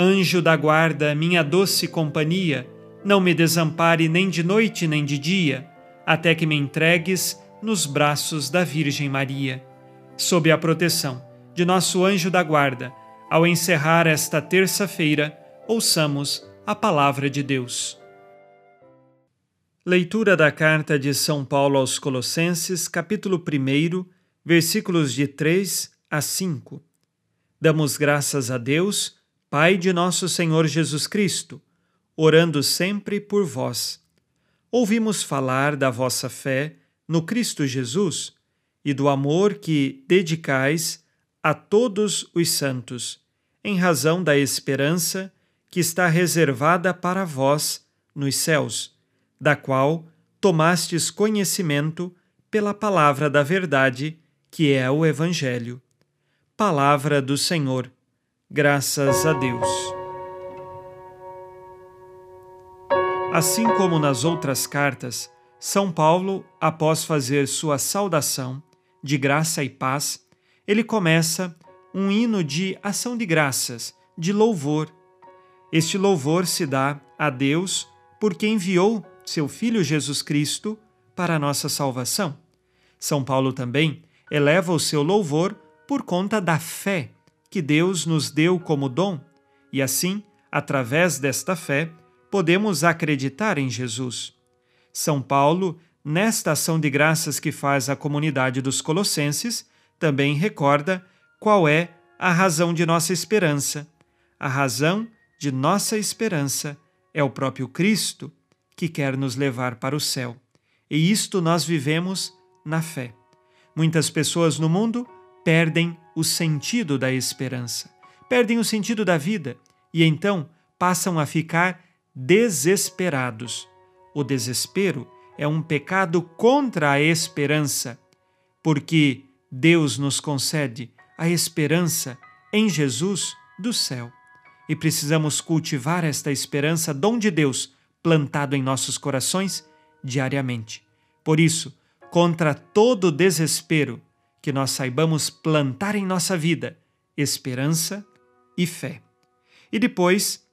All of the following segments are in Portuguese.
Anjo da guarda, minha doce companhia, não me desampare nem de noite nem de dia, até que me entregues nos braços da Virgem Maria. Sob a proteção de nosso anjo da guarda, ao encerrar esta terça-feira, ouçamos a palavra de Deus. Leitura da carta de São Paulo aos Colossenses, capítulo 1, versículos de 3 a 5. Damos graças a Deus Pai de nosso Senhor Jesus Cristo, orando sempre por vós. Ouvimos falar da vossa fé no Cristo Jesus e do amor que dedicais a todos os santos, em razão da esperança que está reservada para vós nos céus, da qual tomastes conhecimento pela palavra da verdade, que é o Evangelho. Palavra do Senhor Graças a Deus. Assim como nas outras cartas, São Paulo, após fazer sua saudação de graça e paz, ele começa um hino de ação de graças, de louvor. Este louvor se dá a Deus porque enviou seu Filho Jesus Cristo para a nossa salvação. São Paulo também eleva o seu louvor por conta da fé que Deus nos deu como dom, e assim, através desta fé, podemos acreditar em Jesus. São Paulo, nesta ação de graças que faz a comunidade dos Colossenses, também recorda qual é a razão de nossa esperança. A razão de nossa esperança é o próprio Cristo, que quer nos levar para o céu. E isto nós vivemos na fé. Muitas pessoas no mundo perdem o sentido da esperança, perdem o sentido da vida e então passam a ficar desesperados. O desespero é um pecado contra a esperança, porque Deus nos concede a esperança em Jesus do céu. E precisamos cultivar esta esperança, dom de Deus, plantado em nossos corações diariamente. Por isso, contra todo desespero, que nós saibamos plantar em nossa vida esperança e fé. E depois,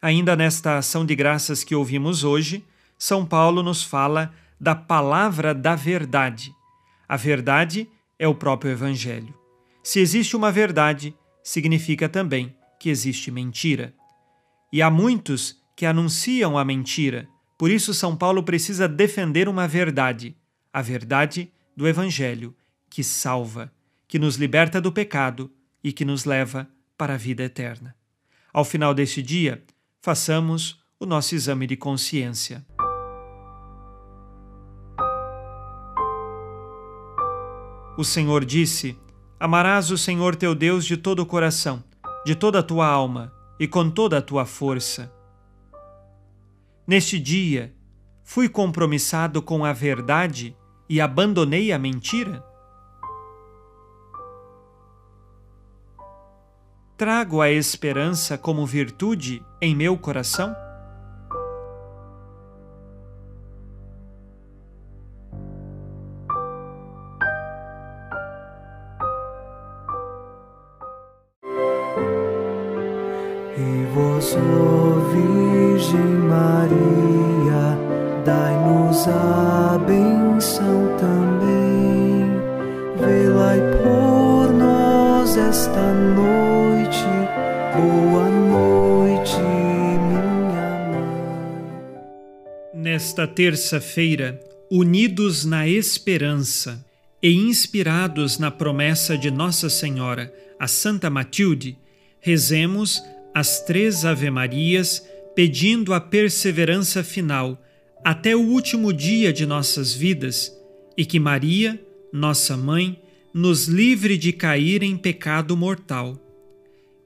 ainda nesta ação de graças que ouvimos hoje, São Paulo nos fala da palavra da verdade. A verdade é o próprio Evangelho. Se existe uma verdade, significa também que existe mentira. E há muitos que anunciam a mentira, por isso São Paulo precisa defender uma verdade, a verdade do Evangelho, que salva, que nos liberta do pecado e que nos leva para a vida eterna. Ao final deste dia, façamos o nosso exame de consciência. O Senhor disse: Amarás o Senhor teu Deus de todo o coração, de toda a tua alma e com toda a tua força. Neste dia, fui compromissado com a verdade e abandonei a mentira? trago a esperança como virtude em meu coração? E vós, Virgem Maria, dai-nos a benção também, velai por nós esta noite Boa noite, minha mãe. Nesta terça-feira, unidos na esperança e inspirados na promessa de Nossa Senhora, a Santa Matilde, rezemos as três Ave-Marias pedindo a perseverança final até o último dia de nossas vidas e que Maria, nossa mãe, nos livre de cair em pecado mortal.